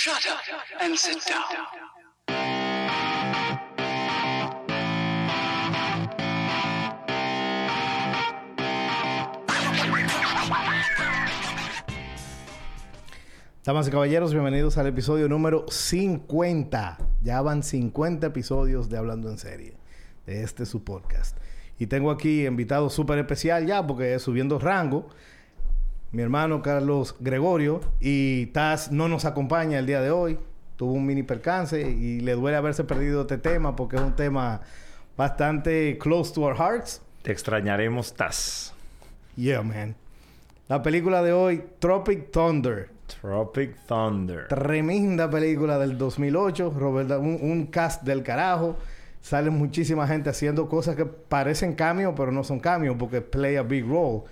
Shut up and sit down. Damas y caballeros, bienvenidos al episodio número 50. Ya van 50 episodios de Hablando en Serie, de este su podcast. Y tengo aquí invitado súper especial ya, porque subiendo rango, mi hermano Carlos Gregorio. Y Taz no nos acompaña el día de hoy. Tuvo un mini percance y le duele haberse perdido este tema, porque es un tema bastante close to our hearts. Te extrañaremos, Taz. Yeah, man. La película de hoy, Tropic Thunder. Tropic Thunder. Tremenda película del 2008. Robert, un, un cast del carajo. Sale muchísima gente haciendo cosas que parecen cameo, pero no son cameo porque play a big role.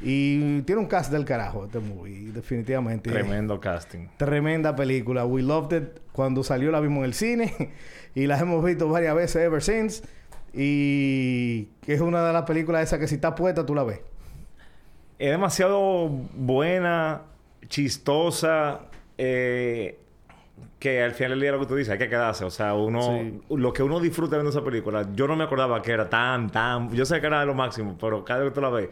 Y tiene un cast del carajo este movie, definitivamente. Tremendo casting. Tremenda película. We loved it. Cuando salió la vimos en el cine y las hemos visto varias veces ever since. Y es una de las películas esas que si está puesta tú la ves. Es demasiado buena, chistosa, eh, que al final del día lo que tú dices, hay que quedarse. O sea, uno... Sí. Lo que uno disfruta viendo esa película, yo no me acordaba que era tan, tan... Yo sé que era de lo máximo, pero cada vez que tú la ves,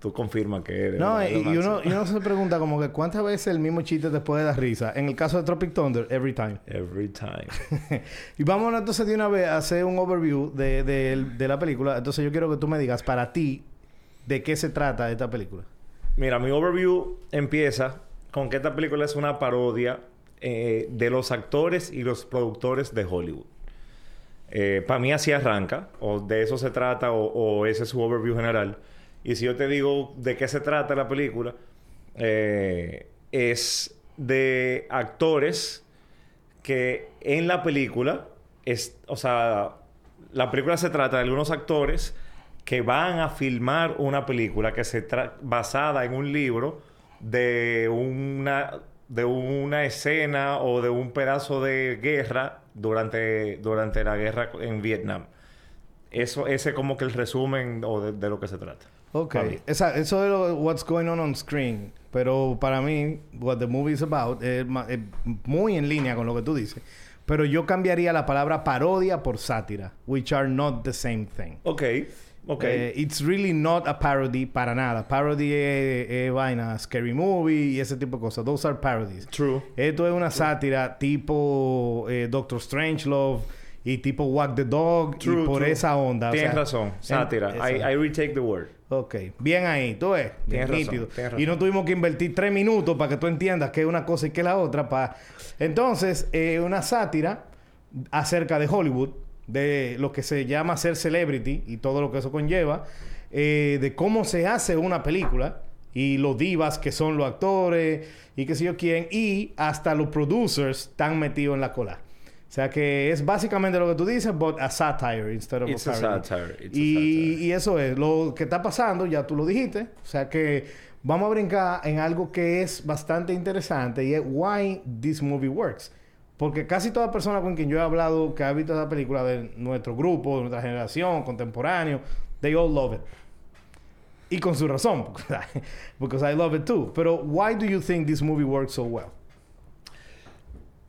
tú confirmas que No, y, uno, y uno se pregunta como que cuántas veces el mismo chiste te puede dar risa. En el caso de Tropic Thunder, every time. Every time. y vamos entonces de una vez a hacer un overview de, de- de la película. Entonces yo quiero que tú me digas para ti de qué se trata esta película. Mira, mi overview empieza con que esta película es una parodia eh, de los actores y los productores de Hollywood. Para mí así arranca, o de eso se trata, o, o ese es su overview general. Y si yo te digo de qué se trata la película, eh, es de actores que en la película, es, o sea, la película se trata de algunos actores que van a filmar una película que se tra- basada en un libro de una de una escena o de un pedazo de guerra durante, durante la guerra en Vietnam. Eso, ese es como que el resumen o de, de lo que se trata. Ok. Esa- eso es lo, what's going on on screen. Pero para mí, what the movie is about es, es muy en línea con lo que tú dices. Pero yo cambiaría la palabra parodia por sátira, which are not the same thing. Ok, ok. Eh, it's really not a parody para nada. Parody es, es vaina, scary movie y ese tipo de cosas. Those are parodies. True. Esto es una sátira tipo eh, Doctor Strangelove y tipo Walk the Dog True, y por true. esa onda. o Tienes sea, razón. Sátira. I, I retake the word. Ok. Bien ahí. Tú ves. Bien Tienes razón, nítido. tienes Y no razón. tuvimos que invertir tres minutos para que tú entiendas que es una cosa y que es la otra. Pa... Entonces, eh, una sátira acerca de Hollywood, de lo que se llama ser celebrity y todo lo que eso conlleva, eh, de cómo se hace una película y los divas que son los actores y qué sé yo quién, y hasta los producers están metidos en la cola. O sea que es básicamente lo que tú dices, but a satire instead of It's a a satire. It's a y, satire. y eso es lo que está pasando, ya tú lo dijiste. O sea que vamos a brincar en algo que es bastante interesante y es why this movie works. Porque casi toda persona con quien yo he hablado que ha visto esa película de nuestro grupo, de nuestra generación, contemporáneo, they all love it. Y con su razón, because I love it too. Pero why do you think this movie works so well?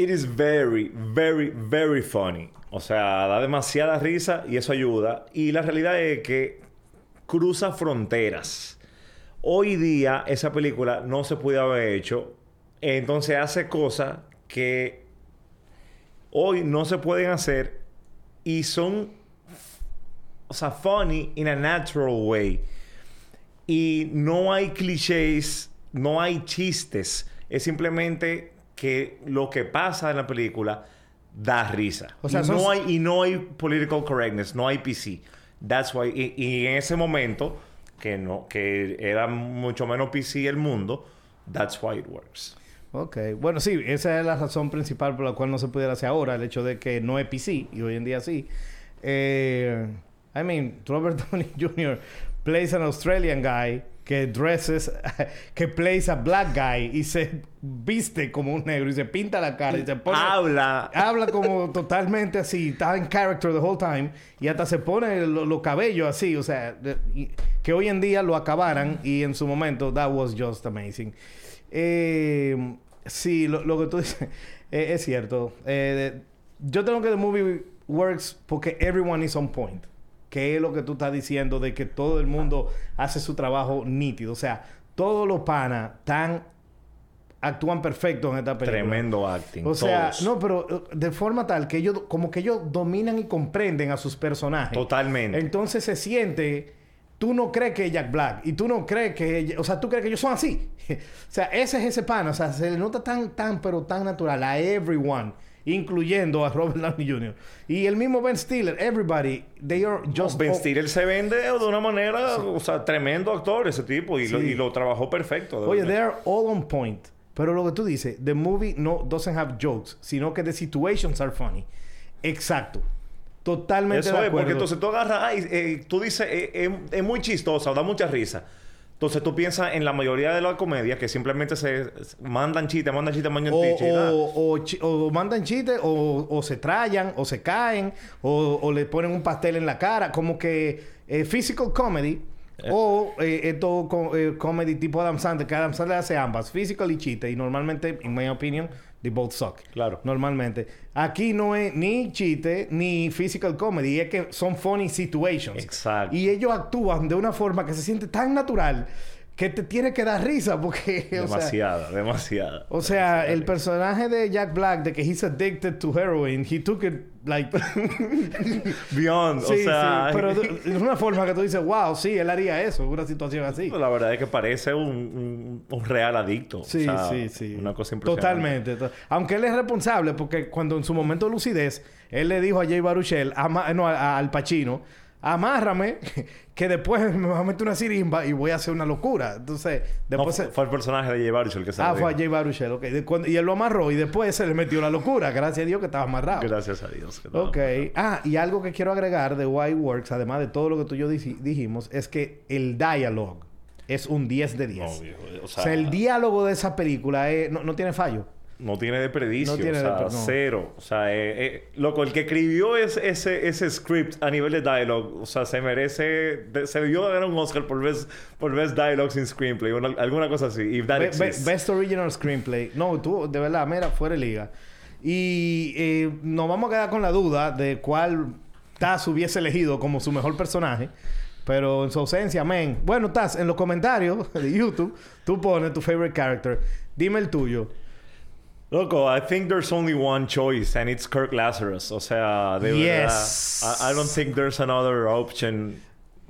It is very, very, very funny. O sea, da demasiada risa y eso ayuda. Y la realidad es que cruza fronteras. Hoy día esa película no se puede haber hecho. Entonces hace cosas que hoy no se pueden hacer y son, o sea, funny in a natural way. Y no hay clichés, no hay chistes. Es simplemente que lo que pasa en la película da risa. O sea, y, no hay, y no hay political correctness, no hay PC. That's why. Y, y en ese momento, que no, que era mucho menos PC el mundo, that's why it works. Ok, bueno, sí, esa es la razón principal por la cual no se pudiera hacer ahora, el hecho de que no es PC y hoy en día sí. Eh, I mean, Robert Downey Jr. plays an Australian guy que dresses, que plays a black guy y se viste como un negro y se pinta la cara y se pone. Habla. Habla como totalmente así, está en character the whole time y hasta se pone lo- los cabellos así, o sea, que hoy en día lo acabaran y en su momento that was just amazing. Eh, Sí, lo, lo que tú dices eh, es cierto. Eh, yo tengo que the movie works porque everyone is on point. Que es lo que tú estás diciendo de que todo el mundo hace su trabajo nítido. O sea, todos los panas tan actúan perfecto en esta película. Tremendo acting. O sea, todos. no, pero eh, de forma tal que ellos, como que ellos dominan y comprenden a sus personajes. Totalmente. Entonces se siente, tú no crees que es Jack Black y tú no crees que, o sea, tú crees que ellos son así. o sea, ese es ese pan, o sea, se le nota tan, tan, pero tan natural a everyone, incluyendo a Robert Downey Jr. Y el mismo Ben Stiller, everybody, they are just ben oh, Stiller se vende de una manera, o sea, tremendo actor ese tipo y, lo, Sí. y lo trabajó perfecto. Oye, they are all on point. Pero lo que tú dices, the movie no doesn't have jokes, sino que the situations are funny. Exacto. Totalmente Eso de es, acuerdo. porque entonces tú agarras, ay, eh, tú dices, eh, eh, es muy chistosa, da mucha risa. Entonces tú piensas en la mayoría de las comedias que simplemente se mandan chistes, mandan chistes, mandan chistes. o, o chi- o mandan chistes, o, o se trayan, o se caen, o, o le ponen un pastel en la cara, como que eh, physical comedy. O eh, esto co- eh, comedy tipo Adam Sandler, que Adam Sandler hace ambas, physical y chiste, y normalmente, en mi opinión, they both suck. Claro. Normalmente. Aquí no es ni chiste ni physical comedy, es que son funny situations. Exacto. Y ellos actúan de una forma que se siente tan natural que te tiene que dar risa porque... sea, Demasiada, demasiada. o sea, el personaje de Jack Black, de que he's addicted to heroin, he took it like. Beyond, sí, o sea... sí, pero de una forma que tú dices, wow, sí, él haría eso una situación así. La verdad es que parece un, un- un real adicto. Sí, O sea, sí, sí. Una cosa impresionante. Totalmente. to- Aunque él es responsable, porque cuando en su momento de lucidez, él le dijo a Jay Baruchel, no, a- a- al Pacino, amárrame, que después me va a meter una sirimba y voy a hacer una locura. Entonces, después... fue, se- fue el personaje de Jay Baruchel el que se Ah, fue a. Jay Baruchel, ok. Cuando- y él lo amarró y después se le metió la locura. Gracias a Dios que estaba amarrado. Gracias a Dios. que. Ok. Ah, y algo que quiero agregar de Why Works, además de todo lo que tú y yo dij- dijimos, es que el dialogue es un 10 de 10. No, viejo, o o sea, sea, el diálogo de esa película es- no, no tiene fallo. No tiene desperdicio. No tiene o sea, desper- no. cero. O sea, eh, eh, loco, el que escribió ese, ese, ese script a nivel de dialogue, o sea, se merece... de- se debió ganar un Oscar por best, por best dialogues in screenplay. una- alguna cosa así. If that Be- be-. Best Original Screenplay. No, tú, de verdad, mira, fuera de liga. Y eh, nos vamos a quedar con la duda de cuál Taz hubiese elegido como su mejor personaje. Pero en su ausencia, men. Bueno, Taz, en los comentarios de YouTube, tú pones tu favorite character. Dime el tuyo. Loco, I think there's only one choice and it's Kirk Lazarus. O sea, de Yes. verdad. I, I don't think there's another option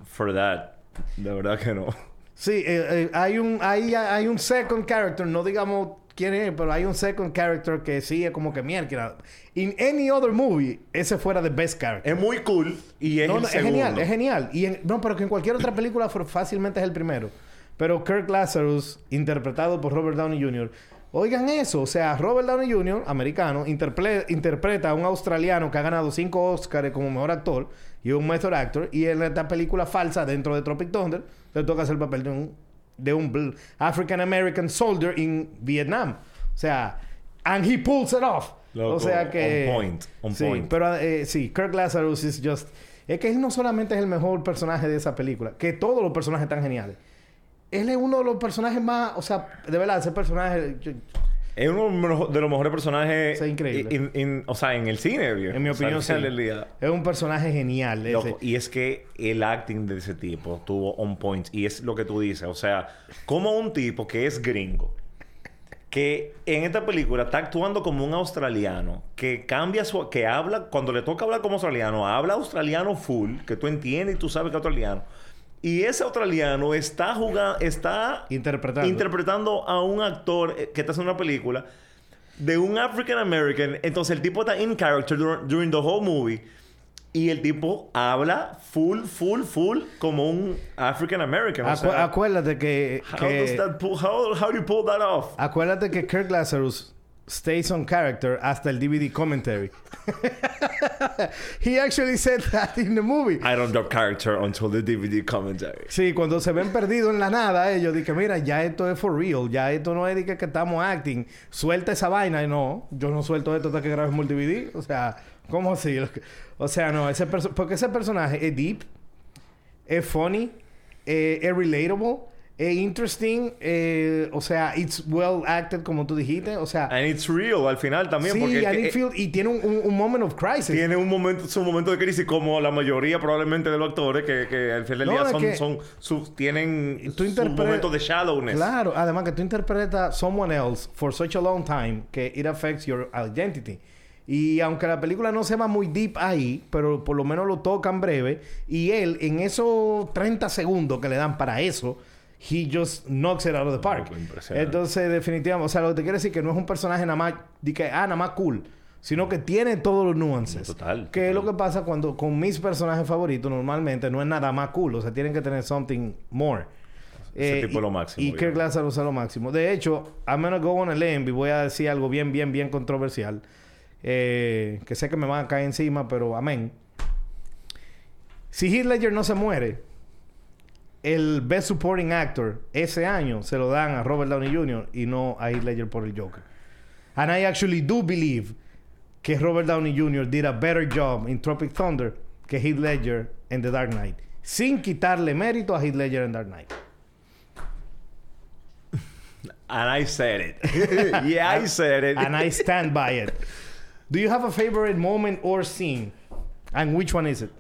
for that. De verdad que no. Sí, eh, eh, hay un hay, hay un second character, no digamos quién es, pero hay un second character que sí es como que mierda. In any other movie, ese fuera the best character. Es muy cool y es no, el no, es genial, es genial. Y en- no, pero que en cualquier otra película fue- fácilmente es el primero. Pero Kirk Lazarus, interpretado por Robert Downey Jr., oigan eso, o sea, Robert Downey Jr., americano, interple- interpreta a un australiano que ha ganado cinco Oscars como mejor actor y un method actor, y en esta película falsa dentro de Tropic Thunder, le toca hacer el papel de un, de un African American soldier in Vietnam. O sea, and he pulls it off. Loco, o sea que... on point, on sí, point. pero eh, sí, Kirk Lazarus is just... Es que él no solamente es el mejor personaje de esa película, que todos los personajes están geniales. Él es uno de los personajes más... O sea, de verdad, ese personaje... yo- Es uno de los mejores personajes. Es increíble. in- in- o sea, en el cine, viejo. en mi O sea, opinión, sí. día. Es un personaje genial. ese. Loco, y es que el acting de ese tipo estuvo on point. Y es lo que tú dices. O sea, como un tipo que es gringo, que en esta película está actuando como un australiano, que cambia su... que habla, cuando le toca hablar como australiano, habla australiano full, que tú entiendes y tú sabes que es australiano. Y ese australiano está jugando, está Interpretando. interpretando a un actor eh, que está haciendo una película de un African American. Entonces el tipo está in character dur- during the whole movie. Y el tipo habla full, full, full como un African American. O Acu- sea, acuérdate que... how, que- does that pull- how, how do you pull that off? Acuérdate que Kirk Lazarus stays on character hasta el DVD commentary. He actually said that in the movie. I don't drop character until the DVD commentary. Sí, cuando se ven perdidos en la nada, ellos dicen, mira, ya esto es for real, ya esto no es de que, que estamos acting, suelta esa vaina y no, yo no suelto esto hasta que grabes el DVD, o sea, ¿cómo así? O sea, no, ese porque ese personaje es deep, es funny, eh, es relatable, Es interesting. eh, o sea, it's well acted, como tú dijiste. O sea, And it's real al final también. sí, porque and eh, it feel- y tiene un, un- un moment of crisis. tiene un momento, su momento de crisis como la mayoría probablemente de los actores que, que al final del No, día son, que- son tienen su momento de shallowness. Claro, además que tú interpretas someone else for such a long time que it affects your identity. Y aunque la película no se va muy deep ahí, pero por lo menos lo tocan breve, y él en esos 30 segundos que le dan para eso, he just knocks it out of the park. Entonces, definitivamente, o sea, lo que te quiero decir que no es un personaje nada más, de que, ah, nada más cool, sino que tiene todos los nuances. Total, Que es lo que pasa cuando con mis personajes favoritos normalmente no es nada más cool, o sea, tienen que tener something more. Ese Eh, tipo y- lo máximo, Y. Kirk Lazarus es lo máximo. De hecho, I'm gonna go on a limb y voy a decir algo bien, bien, bien controversial. Eh, que sé que me van a caer encima, pero amén. Si Heath Ledger no se muere, el Best Supporting Actor ese año se lo dan a Robert Downey Jr. y no a Heath Ledger por el Joker. And I actually do believe que Robert Downey Jr. did a better job in Tropic Thunder que Heath Ledger en The Dark Knight. Sin quitarle mérito a Heath Ledger en Dark Knight. And I said it. yeah, I said it. and I stand by it. Do you have a favorite moment or scene? And which one is it?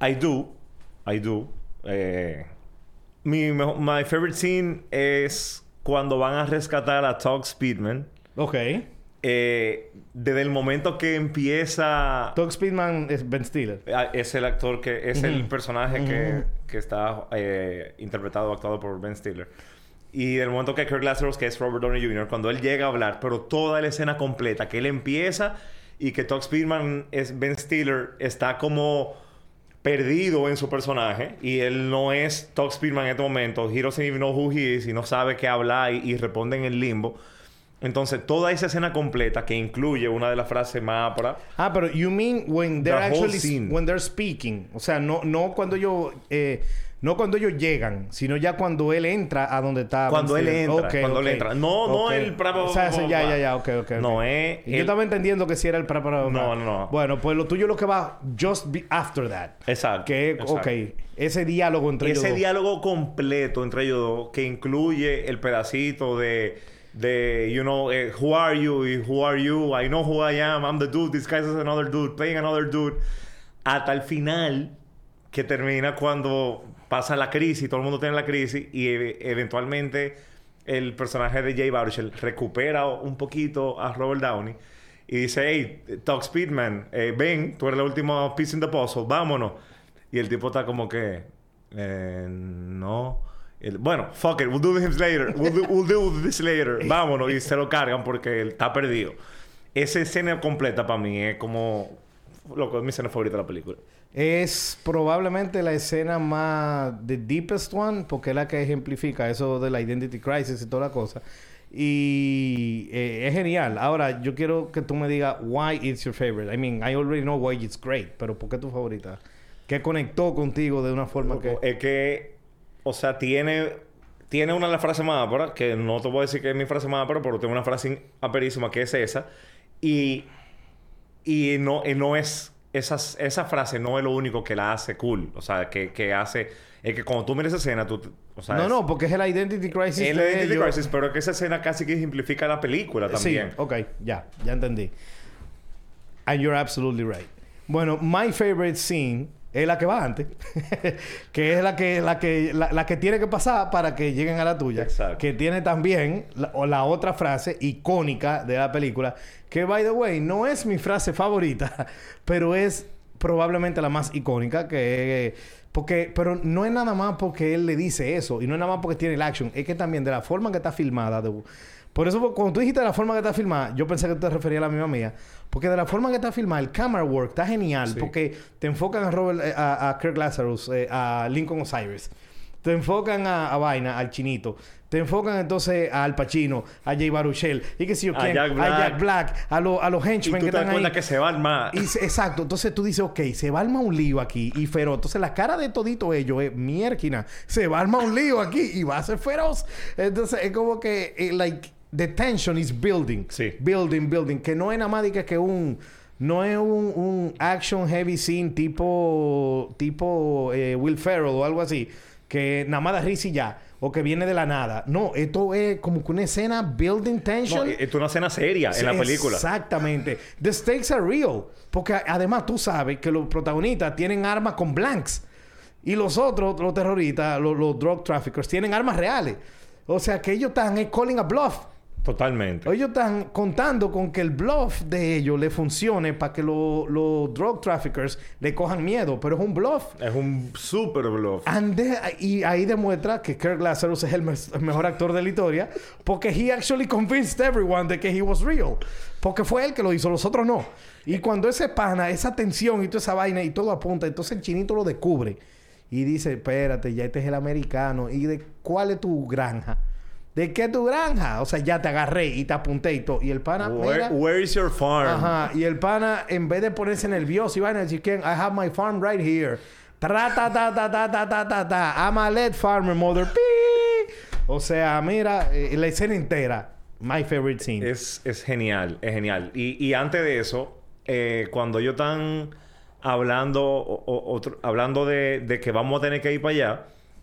I do. I do. Eh, mi, my favorite scene es cuando van a rescatar a Tug Speedman. Okay. Eh, desde el momento que empieza... Doug Speedman es Ben Stiller. Ah, Es el actor que... Es el personaje que, que está eh, interpretado, actuado por Ben Stiller. Y del momento que Kirk Lazarus, que es Robert Downey Jr., cuando él llega a hablar, pero toda la escena completa, que él empieza y que Todd Speedman es Ben Stiller, está como perdido en su personaje y él no es Todd Speedman en este momento. He doesn't even know who he is y no sabe qué hablar y, y responde en el limbo. Entonces, toda esa escena completa que incluye una de las frases más para Ah, pero you mean when they're The actually when they're speaking, o sea, no no cuando ellos eh, no cuando ellos llegan, sino ya cuando él entra a donde está. Cuando él entra, cuando él entra. No, no Ok. el pra- O sea, ya, ya, ya, ok, ok. No, es Y Yo el- estaba entendiendo que si era el pra, pra- pra- No, no, no. Bueno, pues lo tuyo es lo que va just be after that. Exacto, Que, exacto. ok, ese diálogo entre ellos ese dos. diálogo completo entre ellos dos que incluye el pedacito de de you know eh, who are you y who are you I know who I am I'm the dude this guy is another dude playing another dude hasta el final que termina cuando pasa la crisis todo el mundo tiene la crisis y e- eventualmente el personaje de Jay Baruchel recupera un poquito a Robert Downey y dice hey Doug Speedman eh, ven tú eres la última piece in the puzzle vámonos y el tipo está como que eh, no El- bueno, fuck it, we'll do this later. We'll do, we'll do this later. Vámonos. Y se lo cargan porque él está perdido. Esa escena completa para mí es como... Loco, es mi escena favorita de la película. Es probablemente la escena más... The deepest one, porque es la que ejemplifica eso de la identity crisis y toda la cosa. Y eh, es genial. Ahora, yo quiero que tú me digas why it's your favorite. I mean, I already know why it's great, pero ¿por qué tu favorita? ¿Qué conectó contigo de una forma que... Es que... O sea, tiene... Tiene una de las frases más áperas, que no te voy a decir que es mi frase más ápera, pero tengo una frase aperísima que es esa. Y... Y no, y no es... Esas, esa frase no es lo único que la hace cool. O sea, que, que hace... Es que cuando tú miras esa escena, tú... O sea, no, es- no, porque es el identity crisis Es de Identity ellos. Crisis, pero que esa escena casi que ejemplifica la película también. Sí, ok, ya, ya entendí. And you're absolutely right. Bueno, my favorite scene es la que va antes, que es la que, la que, la, la que tiene que pasar para que lleguen a la tuya. Exacto. Que tiene también la, o la otra frase icónica de la película, que by the way, no es mi frase favorita, pero es probablemente la más icónica, que porque, pero no es nada más porque él le dice eso, y no es nada más porque tiene el action, es que también de la forma que está filmada, de- por eso cuando tú dijiste la forma que está filmada, yo pensé que tú te referías a la misma mía, porque de la forma que está filmada, el camera work está genial, Sí. porque te enfocan a Robert, eh, a, a Kirk Lazarus, eh, a Lincoln Osiris. Te enfocan a, a Vaina, al chinito. Te enfocan entonces a Al Pacino, a Jay Baruchel, y que si yo A quién, Jack a. Jack Black, a, lo- a los Y henchmen que te das están cuenta ahí. que se va. Y se- exacto. Entonces tú dices, ok, se va armar un lío aquí y feroz. Entonces la cara de todito ellos es mierquina. Se va armar un lío aquí y va a ser feroz. Entonces es como que, eh, like, the tension is building. Sí. Building, building. Que no es nada más que, un... No es un, un action heavy scene tipo... Tipo eh, Will Ferrell o algo así. Que nada más da risa y ya. o que viene de la nada. No, esto es como que una escena building No, tension. esto es una escena seria en la película. Exactamente. The stakes are real. Porque además tú sabes que los protagonistas tienen armas con blanks. Y los otros, los terroristas, los, los drug traffickers, tienen armas reales. O sea que ellos están calling a bluff. Totalmente. Ellos están contando con que el bluff de ellos le funcione para que lo- los drug traffickers le cojan miedo. Pero es un bluff. Es un super bluff. Y ahí demuestra que Kirk Lazarus es el, el mejor actor de la historia porque he actually convinced everyone de que he was real. Porque fue él que lo hizo, los otros no. Y cuando ese pana, esa tensión y toda esa vaina y todo apunta, entonces el chinito lo descubre y dice, espérate, ya este es el americano. ¿Y de cuál es tu granja? ¿De qué tu granja? O sea, ya te agarré y te apunté y todo. Y el pana, Where, mira, where is your farm? Ajá. Y el pana, en vez de ponerse nervioso, iba a decir, "Ken, I have my farm right here. Tra, ta, ta, ta, ta, ta, ta, ta, ta. I'm a lead farmer, mother. O sea, mira, eh, la escena entera. My favorite scene. Es, es genial, es genial. Y, y antes de eso, eh, cuando ellos están hablando, o- o- otro- hablando de, de que vamos a tener que ir para allá,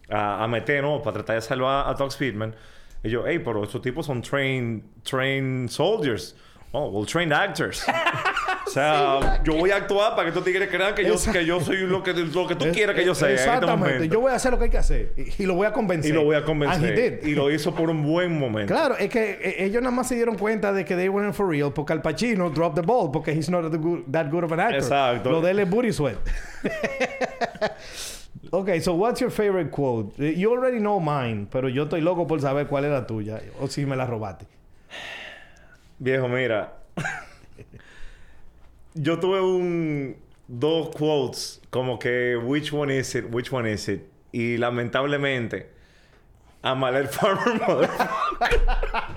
a, a meternos para tratar de salvar a Doug Speedman, ellos, hey, pero estos tipos son trained, trained soldiers. Oh, well, trained actors. o sea, yo voy a actuar para que estos tigres crean que yo, que yo soy lo que, lo que tú Es- quieras que yo sea. en este Exactamente. Yo voy a hacer lo que hay que hacer. Y, y lo voy a convencer. y lo voy a convencer. Y lo hizo por un buen momento. Claro, es que eh, ellos nada más se dieron cuenta de que they weren't for real porque Al Pacino dropped the ball porque he's not that good, that good of an actor. Exacto. Lo de él es booty sweat. okay, so what's your favorite quote? Eh, You already know mine, pero yo estoy loco por saber cuál es la tuya o si me la robaste. Viejo, mira. Yo tuve un dos quotes como que which one is it, which one is it. Y lamentablemente Amaler Farmer Motherfucker.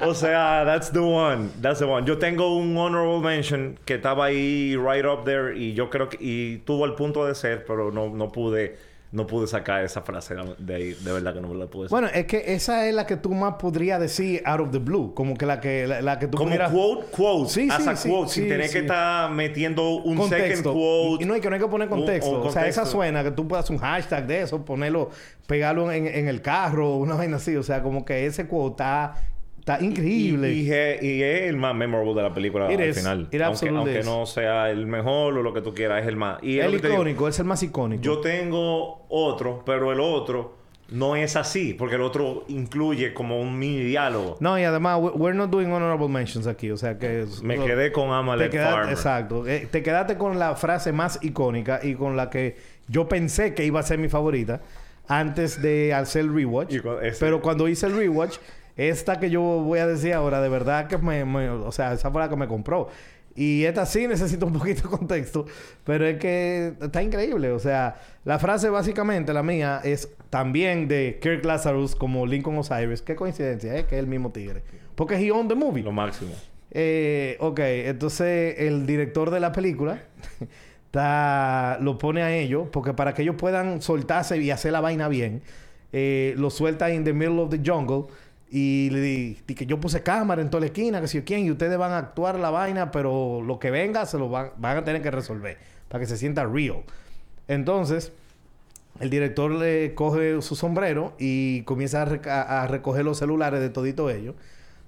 o sea, that's the one. That's the one. Yo tengo un honorable mention que estaba ahí right up there y yo creo que y tuvo el punto de ser, pero no, no pude no pude sacar esa frase de ahí. De verdad que no me la pude sacar. Bueno, es que esa es la que tú más podrías decir out of the blue, como que la que la, la que tú Como pudieras quote, quote, Sí, sí, a sí, quote, sin sí, tener que estar metiendo un second contexto. quote. Y no, y que no hay que poner Un- un contexto. O sea, esa contexto. suena que tú puedas un hashtag de eso, ponerlo, pegarlo en, en el carro, una vaina así. O sea, como que ese quote está, está increíble. Y, y es- y es el más memorable de la película It al is. final. It aunque absolutely aunque is. no sea el mejor o lo que tú quieras, es el más. Y el digo. icónico, es el más icónico. Yo tengo otro, pero el otro no es así, porque el otro incluye como un mini diálogo. No, y además, we- we're not doing honorable mentions aquí. O sea que... Me lo- quedé con te Amalek quedaste, Farmer. Exacto. Eh, te quedaste con la frase más icónica y con la que yo pensé que iba a ser mi favorita antes de hacer el rewatch. Ese- Pero cuando hice el rewatch, esta que yo voy a decir ahora, de verdad que me, me- O sea, esa fue la que me compró. Y esta sí necesita un poquito de contexto, pero es que está increíble. O sea, la frase básicamente, la mía, es también de Kirk Lazarus como Lincoln Osiris. Qué coincidencia, ¿eh? Que es el mismo tigre. Porque he owned the movie. Lo máximo. Eh, ok, entonces el director de la película está- lo pone a ellos, porque para que ellos puedan soltarse y hacer la vaina bien, eh, lo suelta in the middle of the jungle y le di, di que yo puse cámara en toda la esquina, que si yo quién, y ustedes van a actuar la vaina, pero lo que venga se lo van, van a tener que resolver para que se sienta real. Entonces, el director le coge su sombrero y comienza a- a recoger los celulares de todito ellos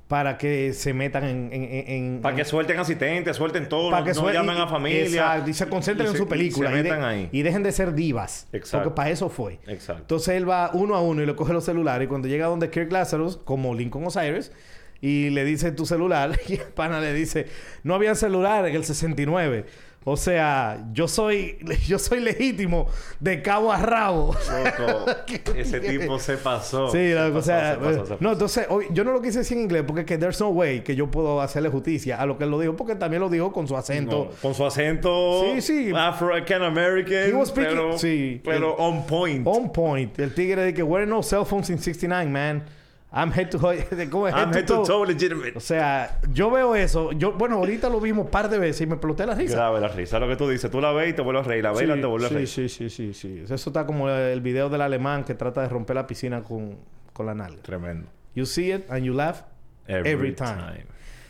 para que se metan en... en- en- en- Para que suelten asistentes, suelten todo, para no, que no llamen y- a familia. Exacto, y se concentren Y en se- su película. Y se de- metan ahí. y dejen de ser divas. Exacto. Porque para eso fue. Exacto. Entonces él va uno a uno y le coge los celulares. Y cuando llega donde Kirk Lazarus, como Lincoln Osiris, y le dice tu celular, y el pana le dice, no había celular en el 69. O sea, yo soy, yo soy legítimo de cabo a rabo. Loco, ese tipo se pasó. Sí, Se o sea, se pasó, se pasó. no, entonces, hoy- yo no lo quise decir en inglés porque es que there's no way que yo puedo hacerle justicia a lo que él lo dijo, porque también lo dijo con su acento. No, con su acento Sí, sí. Afro-American He American, was speaking- pero, sí. pero on point. On point. El tigre de que we're no cell phones in 69, man. I'm head to ¿cómo es? I'm head to toe legitimate. O sea, yo veo eso. Yo, bueno, ahorita lo vimos un par de veces y me exploté la risa. Grave la risa. Lo que tú dices, tú la ves y te vuelves a reír. La ves y la te vuelves a sí, reír. sí, sí, sí, sí. Eso está como el video del alemán que trata de romper la piscina con, con la nalga. Tremendo. You see it and you laugh Every, every, time. time.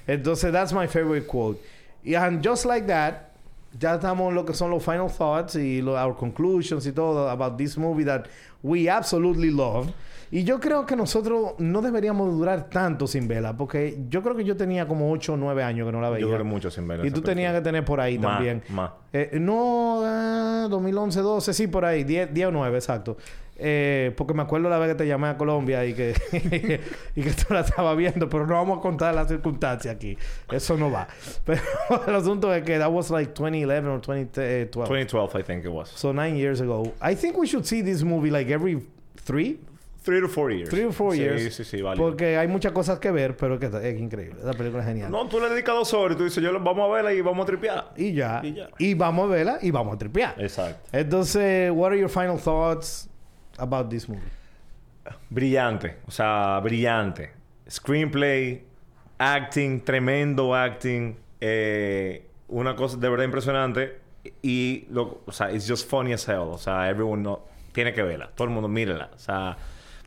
Entonces, that's my favorite quote. Y and just like that, ya estamos en lo que son los final thoughts y lo- our conclusions y todo about this movie that we absolutely love. Y yo creo que nosotros no deberíamos durar tanto sin verla, porque yo creo que yo tenía como 8 o 9 años que no la veía. Yo duré mucho sin ver Y tú tenías que tener por ahí también. más. Eh, no, ah, 2011, 12, sí, por ahí, 10, 10 o 9, exacto. Eh, porque me acuerdo la vez que te llamé a Colombia y que, y que tú la estabas viendo, pero no vamos a contar las circunstancias aquí. Eso no va. Pero el asunto es que that was like 2011 or 2012. 2012, I think it was. So nine years ago. I think we should see this movie like every three, Three to four years. three or four sí, years. Sí, sí, vale. Porque hay muchas cosas que ver, pero que es increíble. La película es genial. No, tú le dedicas dos horas y tú dices, yo lo- vamos a verla y vamos a tripear. Y ya. Y ya. Y vamos a verla y vamos a tripear. Exacto. Entonces, what are your final thoughts about this movie? Brillante. O sea, brillante. Screenplay, acting, tremendo acting. eh, una cosa de verdad impresionante. Y, lo, o sea, it's just funny as hell. O sea, everyone no, tiene que verla. Todo el mundo mírala. O sea,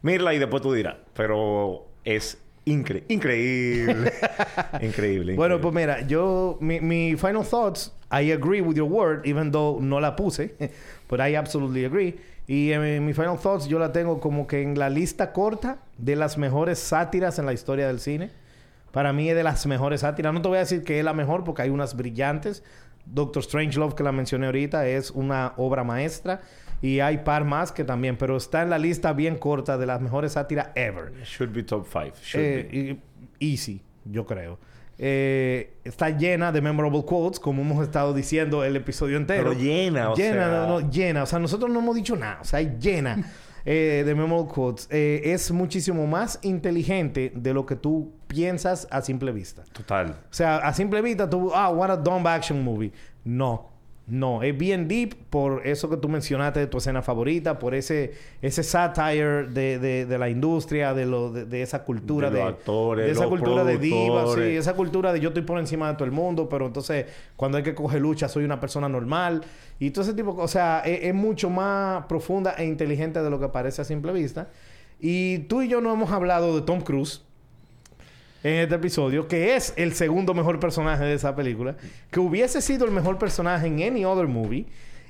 mírala y después tú dirás. Pero es incre- increíble. increíble. Bueno, increíble. pues mira, yo, mi, mi final thoughts, I agree with your word, even though no la puse, but I absolutely agree. Y eh, mi final thoughts yo la tengo como que en la lista corta de las mejores sátiras en la historia del cine. Para mí es de las mejores sátiras. No te voy a decir que es la mejor porque hay unas brillantes. Doctor Strangelove, que la mencioné ahorita, es una obra maestra. Y hay par más que también, pero está en la lista bien corta de las mejores sátiras ever. Should be top five. Should Eh, be. easy, yo creo. Eh, está llena de memorable quotes, como hemos estado diciendo el episodio entero. Pero llena, o llena, sea- no, no, llena. O sea, nosotros no hemos dicho nada. O sea, llena eh, de memorable quotes. Eh, es muchísimo más inteligente de lo que tú piensas a simple vista. Total. O sea, a simple vista tú, ah, what a dumb action movie. No. No, es bien deep por eso que tú mencionaste de tu escena favorita, por ese, ese satire de, de, de la industria, de, lo, de, de esa cultura De de, los actores, de esa los cultura de diva, sí, esa cultura de yo estoy por encima de todo el mundo, pero entonces cuando hay que coger lucha soy una persona normal y todo ese tipo, de cosas. o sea, es, es mucho más profunda e inteligente de lo que parece a simple vista. Y tú y yo no hemos hablado de Tom Cruise en este episodio, que es el segundo mejor personaje de esa película, que hubiese sido el mejor personaje en any other movie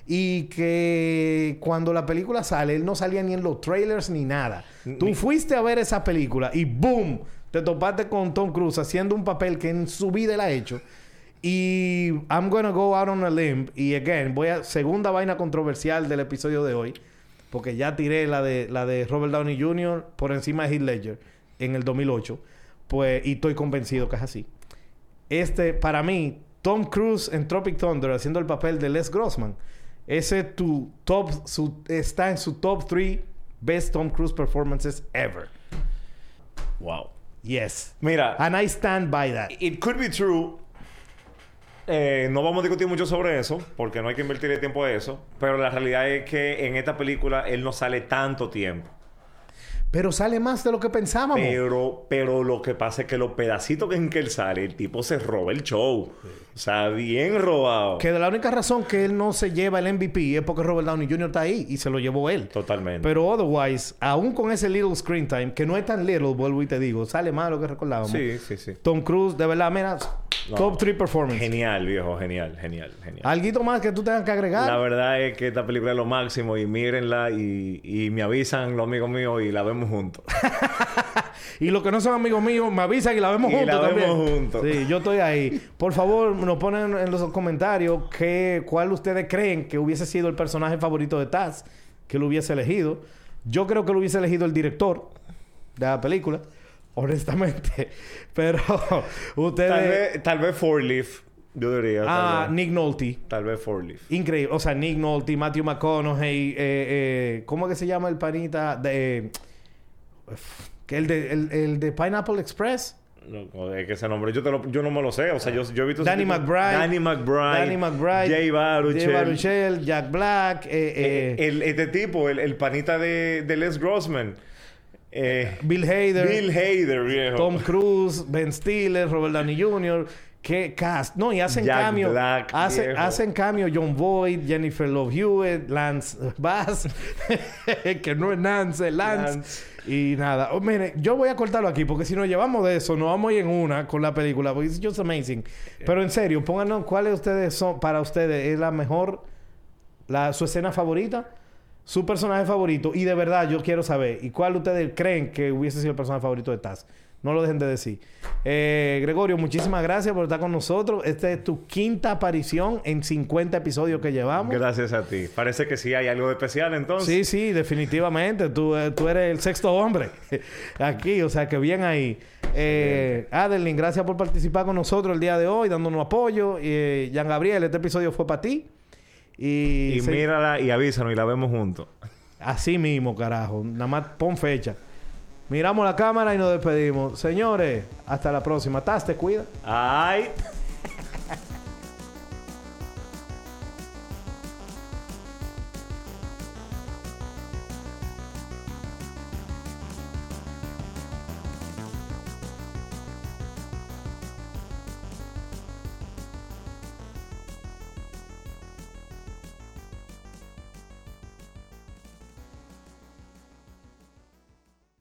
y que cuando la película sale, él no salía ni en los trailers ni nada. Tú fuiste a ver esa película y ¡boom! Te topaste con Tom Cruise haciendo un papel que en su vida él ha hecho. Y I'm gonna go out on a limb. Y again, voy a segunda vaina controversial del episodio de hoy. Porque ya tiré la de, la de Robert Downey Jr. por encima de Heath Ledger en el 2008. Pues, y estoy convencido que es así. Este, para mí, Tom Cruise en Tropic Thunder haciendo el papel de Les Grossman. Ese tu top, su- está en su top 3 best Tom Cruise performances ever. Wow. Yes. Mira, And I stand by that. It could be true. Eh, no vamos a discutir mucho sobre eso, porque no hay que invertirle tiempo a eso. Pero la realidad es que en esta película él no sale tanto tiempo. Pero sale más de lo que pensábamos. Pero, pero lo que pasa es que los pedacitos en que él sale, el tipo se roba el show. O sea, bien robado. Que de la única razón que él no se lleva el MVP es porque Robert Downey Jr. está ahí y se lo llevó él. Totalmente. Pero otherwise, aún con ese little screen time, que no es tan little, vuelvo y te digo, sale más de lo que recordábamos. sí, sí, sí. Tom Cruise, de verdad, mira, No. top 3 performance. Genial, viejo. Genial, genial, genial. ¿Alguito más que tú tengas que agregar? La verdad es que esta película es lo máximo y mírenla y, y me avisan los amigos míos y la vemos juntos. Y los que no son amigos míos, me avisan y la vemos Y juntos la también. vemos juntos. Sí, yo estoy ahí. Por favor, nos ponen en los comentarios que, cuál ustedes creen que hubiese sido el personaje favorito de Taz que lo hubiese elegido. Yo creo que lo hubiese elegido el director de la película, honestamente. Pero ustedes... Tal vez, tal vez Four Leaf, yo diría. tal ah, vez. Nick Nolte. Tal vez Four Leaf. Increíble. O sea, Nick Nolte, Matthew McConaughey, eh, eh, ¿cómo que se llama el panita? De, que el de, el, el de Pineapple Express. No, es que ese nombre yo, te lo- yo no me lo sé. O sea, yo, yo he visto... Danny tipo- McBride. Danny McBride. Danny McBride. Jay Baruchel. Jay Baruchel, Jack Black. eh, Eh, eh, el, este tipo, el, el panita de, de Les Grossman. Eh, Bill Hader. Bill Hader, viejo. Tom Cruise, Ben Stiller, Robert Downey Jr. qué cast. No, y hacen Jack cambio. Black, hace- viejo. hacen cambio John Boyd, Jennifer Love Hewitt, Lance Bass, que no es Nance, es Lance. Lance. Y nada, oh, mire, yo voy a cortarlo aquí porque si nos llevamos de eso, nos vamos a ir en una con la película, porque it's just amazing. Pero en serio, pónganos cuáles ustedes son, para ustedes, es la mejor, la, su escena favorita, su personaje favorito. Y de verdad, yo quiero saber, ¿y cuál ustedes creen que hubiese sido el personaje favorito de Taz? No lo dejen de decir. Eh, Gregorio, muchísimas gracias por estar con nosotros. Esta es tu quinta aparición en 50 episodios que llevamos. Gracias a ti. Parece que sí hay algo de especial entonces. Sí, sí, definitivamente. Tú, eh, tú eres el sexto hombre aquí, o sea que bien ahí. Eh, Adeline, gracias por participar con nosotros el día de hoy, dándonos apoyo. Eh, Jean Gabriel, este episodio fue para ti. Y, Y se- mírala y avísanos y la vemos juntos. así mismo, carajo. Nada más pon fecha. Miramos la cámara y nos despedimos. Señores, hasta la próxima. Taz, te cuida. ¡Ay!